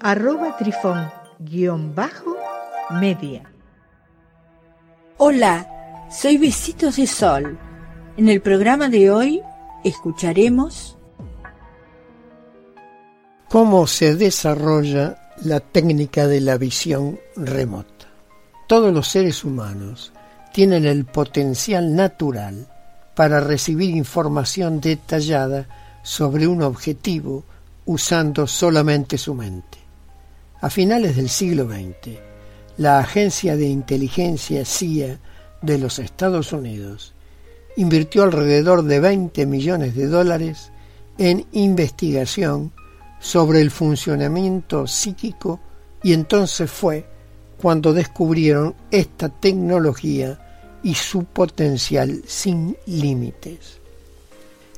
arroba trifón-media. Hola, soy Besitos de Sol. En el programa de hoy escucharemos cómo se desarrolla la técnica de la visión remota. Todos los seres humanos tienen el potencial natural para recibir información detallada sobre un objetivo usando solamente su mente. A finales del siglo XX, la agencia de inteligencia CIA de los Estados Unidos invirtió alrededor de 20 millones de dólares en investigación sobre el funcionamiento psíquico y entonces fue cuando descubrieron esta tecnología y su potencial sin límites.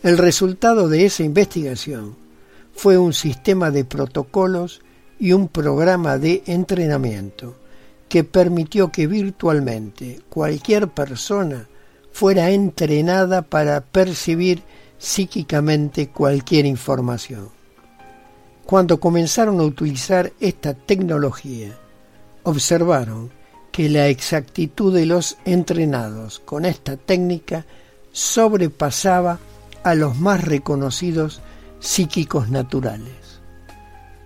El resultado de esa investigación fue un sistema de protocolos y un programa de entrenamiento que permitió que virtualmente cualquier persona fuera entrenada para percibir psíquicamente cualquier información. Cuando comenzaron a utilizar esta tecnología, observaron que la exactitud de los entrenados con esta técnica sobrepasaba a los más reconocidos psíquicos naturales.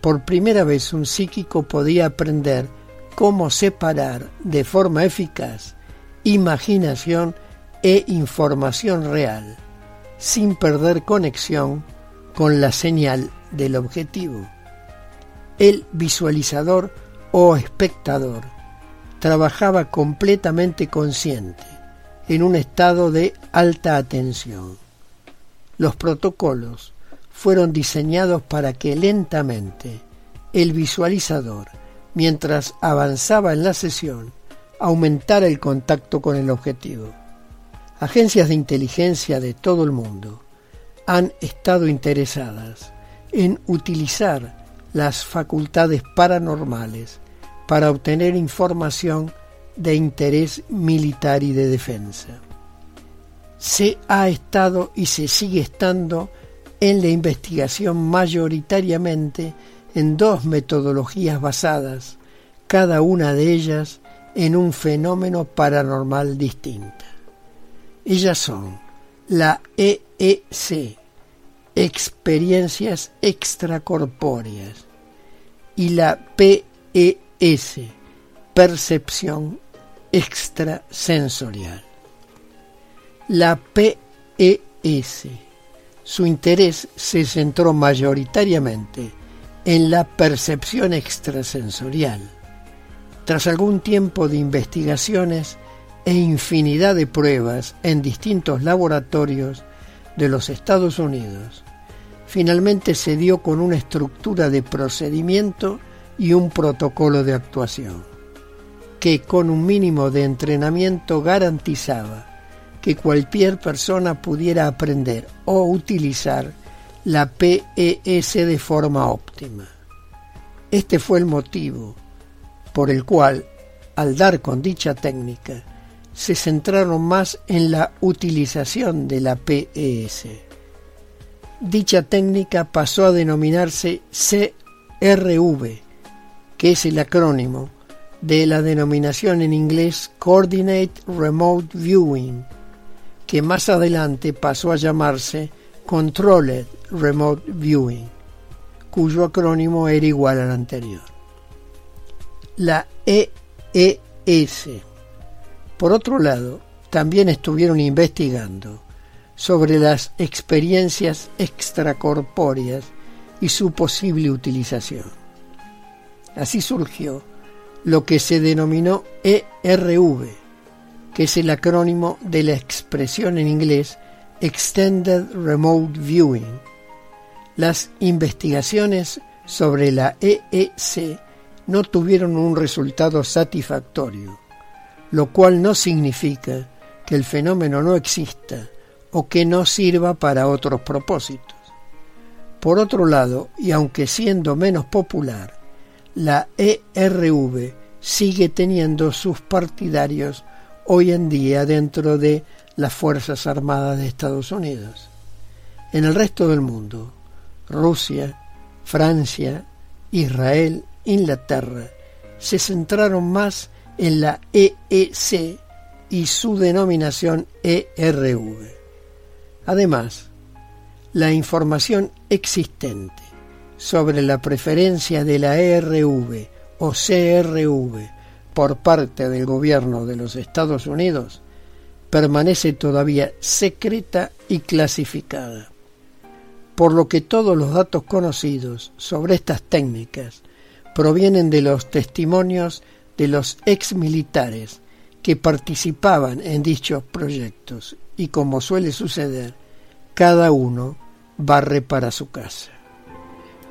Por primera vez un psíquico podía aprender cómo separar de forma eficaz imaginación e información real, sin perder conexión con la señal del objetivo. El visualizador o espectador trabajaba completamente consciente, en un estado de alta atención. Los protocolos fueron diseñados para que lentamente el visualizador, mientras avanzaba en la sesión, aumentara el contacto con el objetivo. Agencias de inteligencia de todo el mundo han estado interesadas en utilizar las facultades paranormales para obtener información de interés militar y de defensa. Se ha estado y se sigue estando en la investigación mayoritariamente en dos metodologías basadas, cada una de ellas en un fenómeno paranormal distinta. Ellas son la EEC, experiencias extracorpóreas, y la PEC, S. Percepción extrasensorial. La PES. Su interés se centró mayoritariamente en la percepción extrasensorial. Tras algún tiempo de investigaciones e infinidad de pruebas en distintos laboratorios de los Estados Unidos, finalmente se dio con una estructura de procedimiento y un protocolo de actuación, que con un mínimo de entrenamiento garantizaba que cualquier persona pudiera aprender o utilizar la PES de forma óptima. Este fue el motivo por el cual, al dar con dicha técnica, se centraron más en la utilización de la PES. Dicha técnica pasó a denominarse CRV, que es el acrónimo de la denominación en inglés Coordinate Remote Viewing, que más adelante pasó a llamarse Controlled Remote Viewing, cuyo acrónimo era igual al anterior. La EES. Por otro lado, también estuvieron investigando sobre las experiencias extracorpóreas y su posible utilización. Así surgió lo que se denominó ERV, que es el acrónimo de la expresión en inglés Extended Remote Viewing. Las investigaciones sobre la EEC no tuvieron un resultado satisfactorio, lo cual no significa que el fenómeno no exista o que no sirva para otros propósitos. Por otro lado, y aunque siendo menos popular, la ERV sigue teniendo sus partidarios hoy en día dentro de las Fuerzas Armadas de Estados Unidos. En el resto del mundo, Rusia, Francia, Israel, Inglaterra, se centraron más en la EEC y su denominación ERV. Además, la información existente sobre la preferencia de la ERV o CRV por parte del gobierno de los Estados Unidos permanece todavía secreta y clasificada, por lo que todos los datos conocidos sobre estas técnicas provienen de los testimonios de los ex militares que participaban en dichos proyectos y como suele suceder, cada uno barre para su casa.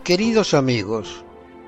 Queridos amigos,